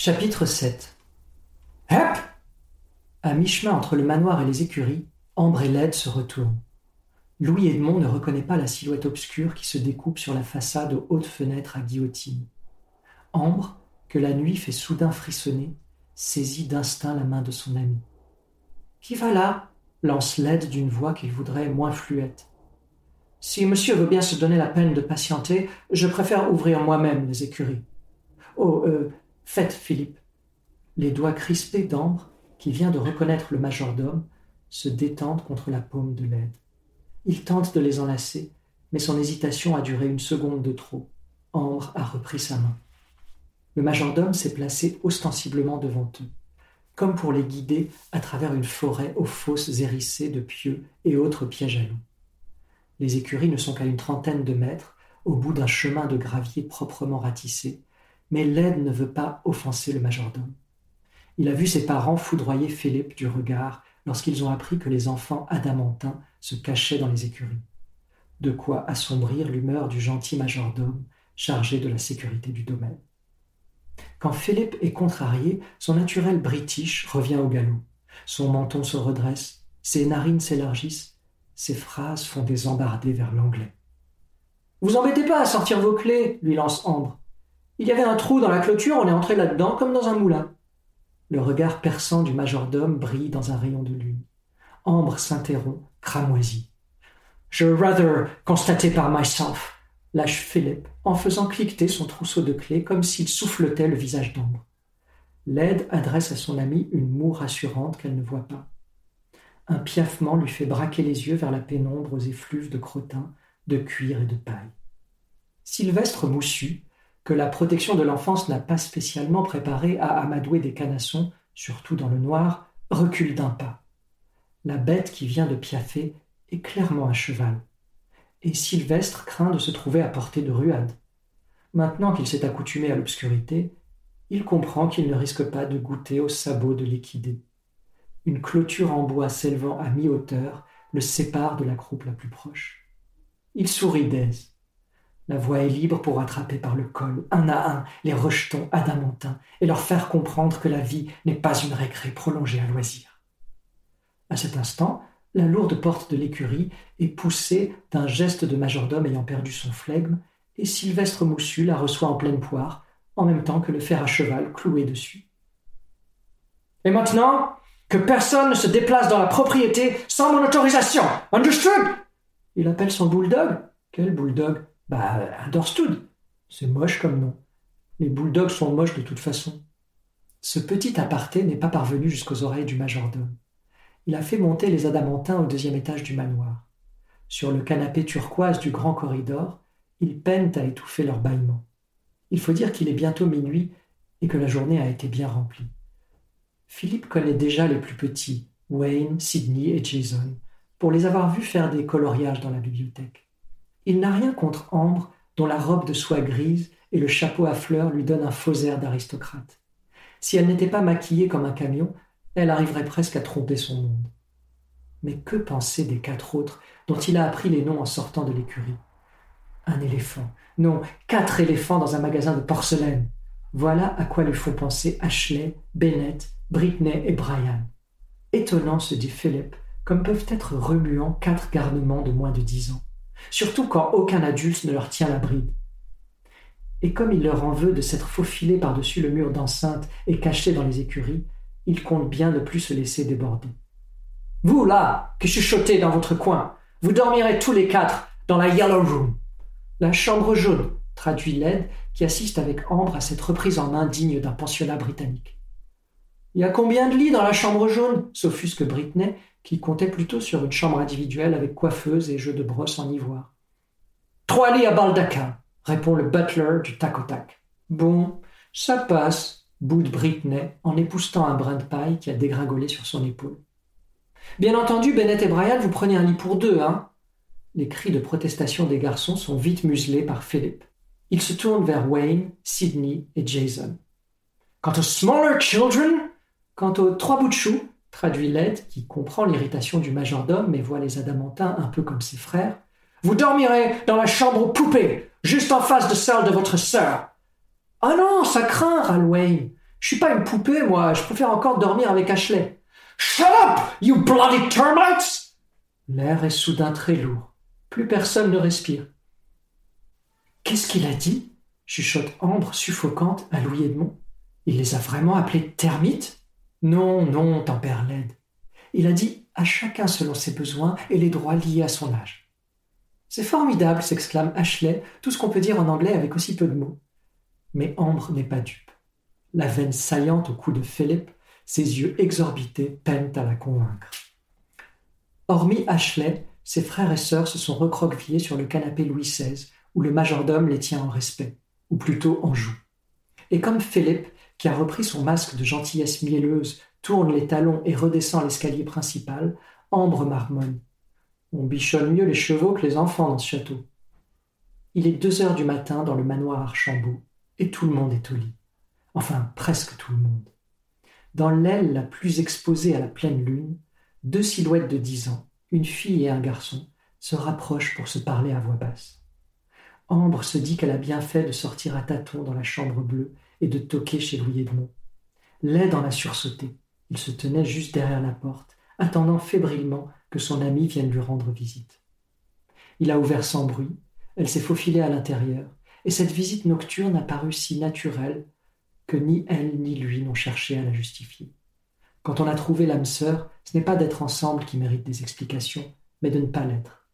Chapitre 7 Hep À mi-chemin entre le manoir et les écuries, Ambre et Led se retournent. Louis Edmond ne reconnaît pas la silhouette obscure qui se découpe sur la façade aux hautes fenêtres à guillotine. Ambre, que la nuit fait soudain frissonner, saisit d'instinct la main de son ami. Qui va là? lance Led d'une voix qu'il voudrait moins fluette. Si monsieur veut bien se donner la peine de patienter, je préfère ouvrir moi-même les écuries. Oh, euh, faites, Philippe. Les doigts crispés d'Ambre, qui vient de reconnaître le majordome, se détendent contre la paume de l'aide. Il tente de les enlacer, mais son hésitation a duré une seconde de trop. Ambre a repris sa main. Le majordome s'est placé ostensiblement devant eux, comme pour les guider à travers une forêt aux fosses hérissées de pieux et autres pièges à loups. Les écuries ne sont qu'à une trentaine de mètres, au bout d'un chemin de gravier proprement ratissé, mais l'aide ne veut pas offenser le majordome. Il a vu ses parents foudroyer Philippe du regard lorsqu'ils ont appris que les enfants adamantins se cachaient dans les écuries. De quoi assombrir l'humeur du gentil majordome chargé de la sécurité du domaine. Quand Philippe est contrarié, son naturel british revient au galop. Son menton se redresse, ses narines s'élargissent, ses phrases font des embardées vers l'anglais. Vous embêtez pas à sortir vos clés, lui lance Ambre. Il y avait un trou dans la clôture, on est entré là-dedans comme dans un moulin. Le regard perçant du majordome brille dans un rayon de lune. Ambre s'interrompt, cramoisie. Je rather constater par myself, lâche Philippe, en faisant cliqueter son trousseau de clés comme s'il souffletait le visage d'Ambre. L'aide adresse à son amie une moue rassurante qu'elle ne voit pas. Un piaffement lui fait braquer les yeux vers la pénombre aux effluves de crottin, de cuir et de paille. Sylvestre Moussu, que la protection de l'enfance n'a pas spécialement préparé à amadouer des canassons, surtout dans le noir, recule d'un pas. La bête qui vient de piaffer est clairement un cheval. Et Sylvestre craint de se trouver à portée de ruade. Maintenant qu'il s'est accoutumé à l'obscurité, il comprend qu'il ne risque pas de goûter au sabot de l'équidé. Une clôture en bois s'élevant à mi-hauteur le sépare de la croupe la plus proche. Il sourit d'aise. La voie est libre pour attraper par le col, un à un, les rejetons adamantins et leur faire comprendre que la vie n'est pas une récré prolongée à loisir. À cet instant, la lourde porte de l'écurie est poussée d'un geste de majordome ayant perdu son flegme, et Sylvestre Moussu la reçoit en pleine poire, en même temps que le fer à cheval cloué dessus. Et maintenant, que personne ne se déplace dans la propriété sans mon autorisation. Understood? Il appelle son bulldog. Quel bulldog? Bah, un. C'est moche comme nom. Les bulldogs sont moches de toute façon. Ce petit aparté n'est pas parvenu jusqu'aux oreilles du majordome. Il a fait monter les adamantins au deuxième étage du manoir. Sur le canapé turquoise du grand corridor, ils peinent à étouffer leurs bâillements. Il faut dire qu'il est bientôt minuit et que la journée a été bien remplie. Philippe connaît déjà les plus petits, Wayne, Sidney et Jason, pour les avoir vus faire des coloriages dans la bibliothèque. Il n'a rien contre Ambre, dont la robe de soie grise et le chapeau à fleurs lui donnent un faux air d'aristocrate. Si elle n'était pas maquillée comme un camion, elle arriverait presque à tromper son monde. Mais que penser des quatre autres dont il a appris les noms en sortant de l'écurie? Un éléphant. Non, quatre éléphants dans un magasin de porcelaine. Voilà à quoi lui font penser Ashley, Bennett, Britney et Brian. Étonnant, se dit Philip, comme peuvent être remuants quatre garnements de moins de dix ans surtout quand aucun adulte ne leur tient la bride. Et comme il leur en veut de s'être faufilé par-dessus le mur d'enceinte et caché dans les écuries, il compte bien ne plus se laisser déborder. Vous, là, qui chuchotez dans votre coin, vous dormirez tous les quatre dans la Yellow Room. La chambre jaune, traduit Led, qui assiste avec Ambre à cette reprise en main digne d'un pensionnat britannique. Il y a combien de lits dans la chambre jaune? S'offusque Britney, qui comptait plutôt sur une chambre individuelle avec coiffeuse et jeu de brosse en ivoire. Trois lits à baldaquin, répond le butler du tac au tac. Bon, ça passe, boude Britney en époustant un brin de paille qui a dégringolé sur son épaule. Bien entendu, Bennett et Brian, vous prenez un lit pour deux, hein Les cris de protestation des garçons sont vite muselés par Philip. Il se tourne vers Wayne, Sidney et Jason. Quant aux smaller children, quant aux trois bouts de chou, traduit Led, qui comprend l'irritation du majordome mais voit les adamantins un peu comme ses frères. Vous dormirez dans la chambre poupée, juste en face de celle de votre sœur. Ah non, ça craint, râle Wayne. Je suis pas une poupée, moi, je préfère encore dormir avec Ashley. Shut up, you bloody termites! L'air est soudain très lourd. Plus personne ne respire. Qu'est-ce qu'il a dit? chuchote Ambre, suffocante, à Louis Edmond. Il les a vraiment appelés termites? Non, non, tempère Led. Il a dit à chacun selon ses besoins et les droits liés à son âge. C'est formidable, s'exclame Ashley, tout ce qu'on peut dire en anglais avec aussi peu de mots. Mais Ambre n'est pas dupe. La veine saillante au cou de Philippe, ses yeux exorbités peinent à la convaincre. Hormis Ashley, ses frères et sœurs se sont recroquevillés sur le canapé Louis XVI, où le majordome les tient en respect, ou plutôt en joue. Et comme Philippe, qui a repris son masque de gentillesse mielleuse tourne les talons et redescend l'escalier principal, Ambre marmonne. On bichonne mieux les chevaux que les enfants dans ce château. Il est deux heures du matin dans le manoir Archambault, et tout le monde est au lit. Enfin, presque tout le monde. Dans l'aile la plus exposée à la pleine lune, deux silhouettes de dix ans, une fille et un garçon, se rapprochent pour se parler à voix basse. Ambre se dit qu'elle a bien fait de sortir à tâtons dans la chambre bleue et de toquer chez Louis Edmond. L'aide en a sursauté. Il se tenait juste derrière la porte, attendant fébrilement que son ami vienne lui rendre visite. Il a ouvert sans bruit, elle s'est faufilée à l'intérieur, et cette visite nocturne a paru si naturelle que ni elle ni lui n'ont cherché à la justifier. Quand on a trouvé l'âme sœur, ce n'est pas d'être ensemble qui mérite des explications, mais de ne pas l'être.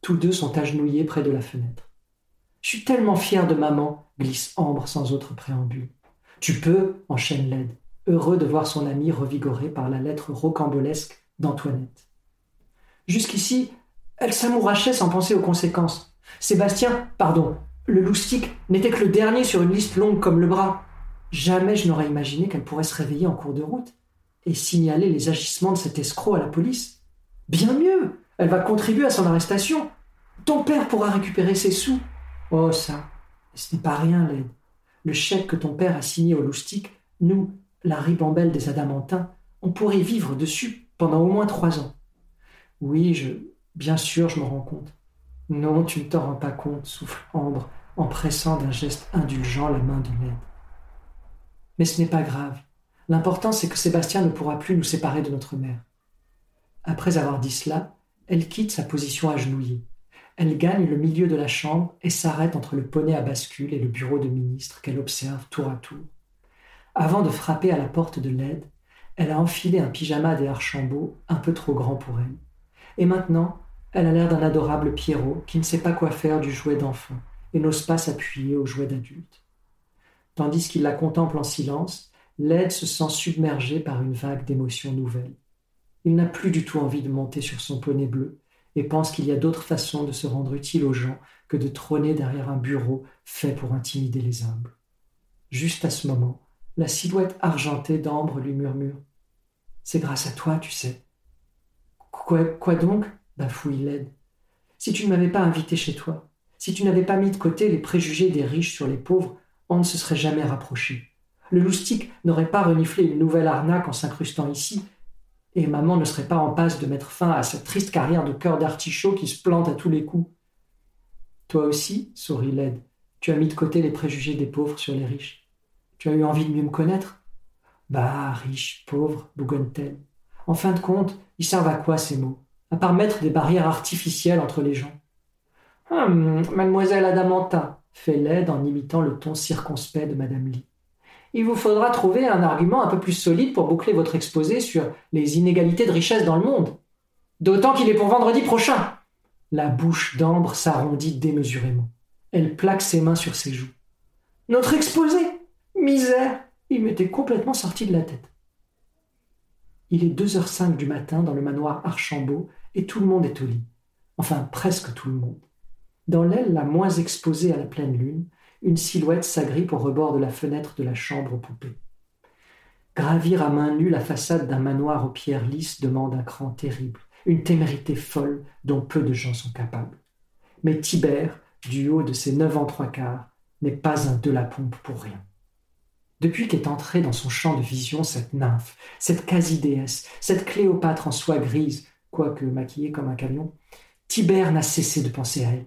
Tous deux sont agenouillés près de la fenêtre. Je suis tellement fier de maman, glisse Ambre sans autre préambule. Tu peux, enchaîne Led heureux de voir son ami revigoré par la lettre rocambolesque d'Antoinette. Jusqu'ici, elle s'amourachait sans penser aux conséquences. Sébastien, pardon, le loustique, n'était que le dernier sur une liste longue comme le bras. Jamais je n'aurais imaginé qu'elle pourrait se réveiller en cours de route et signaler les agissements de cet escroc à la police. Bien mieux, elle va contribuer à son arrestation. Ton père pourra récupérer ses sous. Oh ça, ce n'est pas rien, Led. Le chèque que ton père a signé au loustique, nous, la ribambelle des Adamantins, on pourrait vivre dessus pendant au moins trois ans. Oui, je. Bien sûr, je me rends compte. Non, tu ne t'en rends pas compte, souffle Ambre, en pressant d'un geste indulgent la main de Ned. Mais ce n'est pas grave. L'important, c'est que Sébastien ne pourra plus nous séparer de notre mère. Après avoir dit cela, elle quitte sa position agenouillée. Elle gagne le milieu de la chambre et s'arrête entre le poney à bascule et le bureau de ministre qu'elle observe tour à tour. Avant de frapper à la porte de l'aide, elle a enfilé un pyjama des Archambault un peu trop grand pour elle. Et maintenant, elle a l'air d'un adorable Pierrot qui ne sait pas quoi faire du jouet d'enfant et n'ose pas s'appuyer au jouet d'adulte. Tandis qu'il la contemple en silence, l'aide se sent submergée par une vague d'émotions nouvelles. Il n'a plus du tout envie de monter sur son poney bleu et pense qu'il y a d'autres façons de se rendre utile aux gens que de trôner derrière un bureau fait pour intimider les humbles. Juste à ce moment, la silhouette argentée d'ambre lui murmure C'est grâce à toi, tu sais. Quoi, quoi donc? bafouille Led. Si tu ne m'avais pas invité chez toi, si tu n'avais pas mis de côté les préjugés des riches sur les pauvres, on ne se serait jamais rapproché. Le loustique n'aurait pas reniflé une nouvelle arnaque en s'incrustant ici, et maman ne serait pas en passe de mettre fin à cette triste carrière de cœur d'artichaut qui se plante à tous les coups. Toi aussi, sourit Led, tu as mis de côté les préjugés des pauvres sur les riches. Tu as eu envie de mieux me connaître? Bah, riche, pauvre, bougonne-t-elle. En fin de compte, ils servent à quoi ces mots? À part mettre des barrières artificielles entre les gens. Hum, mademoiselle Adamanta, fait Led en imitant le ton circonspect de Madame Lee. Il vous faudra trouver un argument un peu plus solide pour boucler votre exposé sur les inégalités de richesse dans le monde. D'autant qu'il est pour vendredi prochain. La bouche d'Ambre s'arrondit démesurément. Elle plaque ses mains sur ses joues. Notre exposé Misère Il m'était complètement sorti de la tête. Il est 2h05 du matin dans le manoir Archambault et tout le monde est au lit. Enfin, presque tout le monde. Dans l'aile la moins exposée à la pleine lune, une silhouette s'agrippe au rebord de la fenêtre de la chambre aux poupées. Gravir à main nue la façade d'un manoir aux pierres lisses demande un cran terrible, une témérité folle dont peu de gens sont capables. Mais Tibère, du haut de ses neuf ans trois quarts, n'est pas un de la pompe pour rien. Depuis qu'est entrée dans son champ de vision cette nymphe, cette quasi-déesse, cette Cléopâtre en soie grise, quoique maquillée comme un camion, Tibère n'a cessé de penser à elle.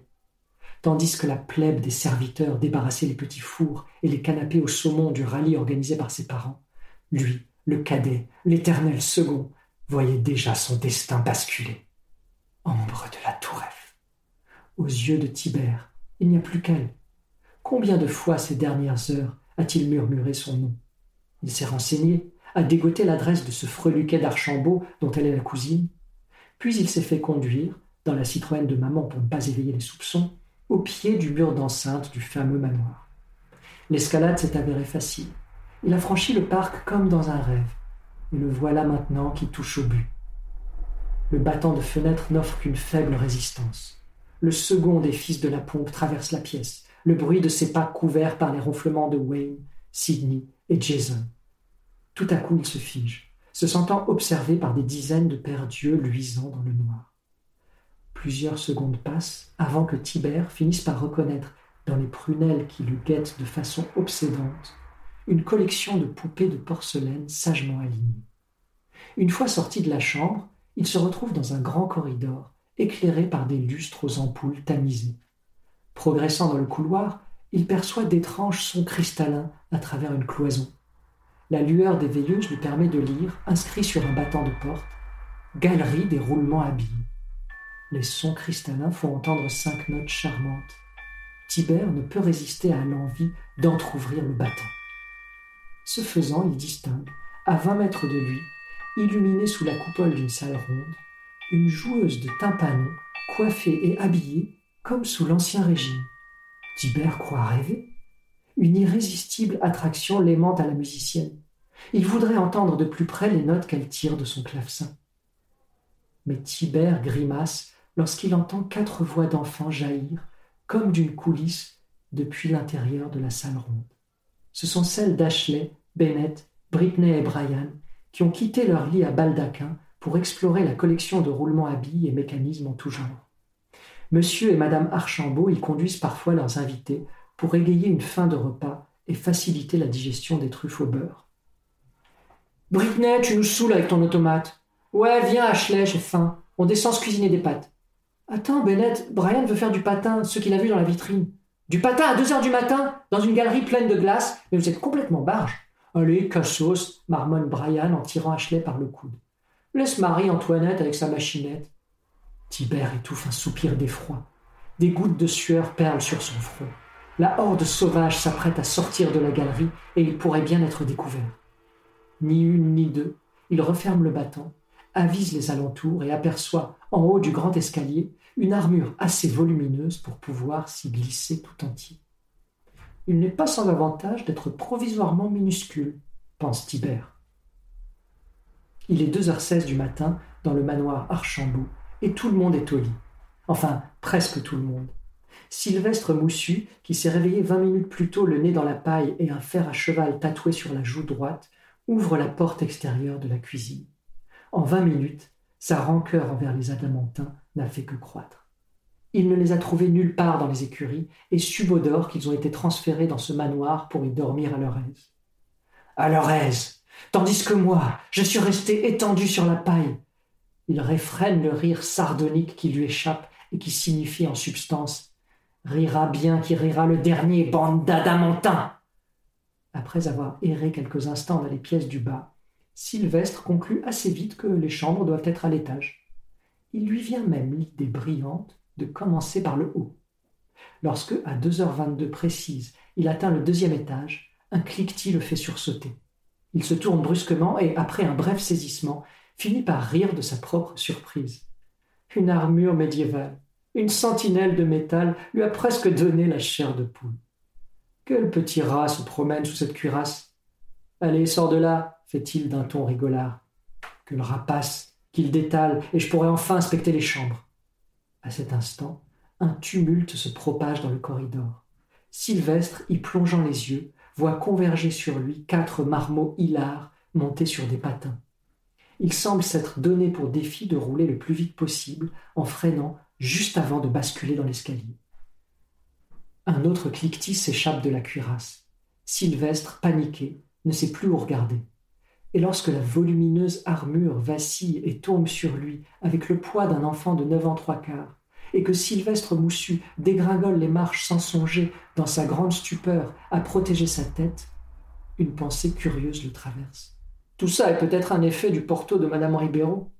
Tandis que la plèbe des serviteurs débarrassait les petits fours et les canapés au saumon du rallye organisé par ses parents, lui, le cadet, l'éternel second, voyait déjà son destin basculer. Ambre de la Tour Aux yeux de Tibère, il n'y a plus qu'elle. Combien de fois ces dernières heures a-t-il murmuré son nom? Il s'est renseigné, a dégoté l'adresse de ce freluquet d'Archambault dont elle est la cousine, puis il s'est fait conduire, dans la Citroën de maman pour ne pas éveiller les soupçons, au pied du mur d'enceinte du fameux manoir. L'escalade s'est avérée facile. Il a franchi le parc comme dans un rêve, et le voilà maintenant qui touche au but. Le battant de fenêtre n'offre qu'une faible résistance. Le second des fils de la pompe traverse la pièce, le bruit de ses pas couvert par les ronflements de Wayne, Sidney et Jason. Tout à coup, il se fige, se sentant observé par des dizaines de pères d'yeux luisants dans le noir. Plusieurs secondes passent avant que Tibère finisse par reconnaître, dans les prunelles qui le guettent de façon obsédante, une collection de poupées de porcelaine sagement alignées. Une fois sorti de la chambre, il se retrouve dans un grand corridor, éclairé par des lustres aux ampoules tamisées. Progressant dans le couloir, il perçoit d'étranges sons cristallins à travers une cloison. La lueur des veilleuses lui permet de lire, inscrit sur un battant de porte, Galerie des roulements habillés. Les sons cristallins font entendre cinq notes charmantes. Tibère ne peut résister à l'envie d'entr'ouvrir le battant. Ce faisant, il distingue, à vingt mètres de lui, illuminée sous la coupole d'une salle ronde, une joueuse de tympanon, coiffée et habillée comme sous l'Ancien Régime. Tibère croit rêver. Une irrésistible attraction l'aimante à la musicienne. Il voudrait entendre de plus près les notes qu'elle tire de son clavecin. Mais Tibère grimace lorsqu'il entend quatre voix d'enfants jaillir, comme d'une coulisse, depuis l'intérieur de la salle ronde ce sont celles d'Ashley, Bennett, Britney et Brian, qui ont quitté leur lit à baldaquin pour explorer la collection de roulements à billes et mécanismes en tout genre. Monsieur et Madame Archambault y conduisent parfois leurs invités pour égayer une fin de repas et faciliter la digestion des truffes au beurre. Britney, tu nous saoules avec ton automate. Ouais, viens, Ashley, j'ai faim. On descend se cuisiner des pâtes. Attends, Bennett, Brian veut faire du patin, ce qu'il a vu dans la vitrine. Du patin à deux heures du matin, dans une galerie pleine de glace, mais vous êtes complètement barge. Allez, cassos, marmonne Brian en tirant Ashley par le coude. Laisse Marie-Antoinette avec sa machinette. Tibère étouffe un soupir d'effroi. Des gouttes de sueur perlent sur son front. La horde sauvage s'apprête à sortir de la galerie et il pourrait bien être découvert. Ni une ni deux, il referme le battant, avise les alentours et aperçoit, en haut du grand escalier, une armure assez volumineuse pour pouvoir s'y glisser tout entier. Il n'est pas sans avantage d'être provisoirement minuscule, pense Tibère. Il est 2h16 du matin dans le manoir Archambault et tout le monde est au lit. Enfin, presque tout le monde. Sylvestre Moussu, qui s'est réveillé vingt minutes plus tôt le nez dans la paille et un fer à cheval tatoué sur la joue droite, ouvre la porte extérieure de la cuisine. En vingt minutes, sa rancœur envers les Adamantins n'a fait que croître. Il ne les a trouvés nulle part dans les écuries et subodore qu'ils ont été transférés dans ce manoir pour y dormir à leur aise. À leur aise Tandis que moi, je suis resté étendu sur la paille. Il réfrène le rire sardonique qui lui échappe et qui signifie en substance Rira bien qui rira le dernier, bande d'adamantins Après avoir erré quelques instants dans les pièces du bas, Sylvestre conclut assez vite que les chambres doivent être à l'étage. Il lui vient même l'idée brillante de commencer par le haut. Lorsque, à 2h22 précise, il atteint le deuxième étage, un cliquetis le fait sursauter. Il se tourne brusquement et, après un bref saisissement, finit par rire de sa propre surprise. Une armure médiévale, une sentinelle de métal lui a presque donné la chair de poule. Quel petit rat se promène sous cette cuirasse? Allez, sors de là, fait-il d'un ton rigolard. Que le rapace, qu'il détale, et je pourrais enfin inspecter les chambres. À cet instant, un tumulte se propage dans le corridor. Sylvestre, y plongeant les yeux, voit converger sur lui quatre marmots hilars montés sur des patins. Il semble s'être donné pour défi de rouler le plus vite possible en freinant juste avant de basculer dans l'escalier. Un autre cliquetis s'échappe de la cuirasse. Sylvestre, paniqué, ne sait plus où regarder et lorsque la volumineuse armure vacille et tombe sur lui avec le poids d'un enfant de neuf ans trois quarts, et que Sylvestre Moussu dégringole les marches sans songer, dans sa grande stupeur, à protéger sa tête, une pensée curieuse le traverse. Tout ça est peut-être un effet du porto de Madame Ribéraud.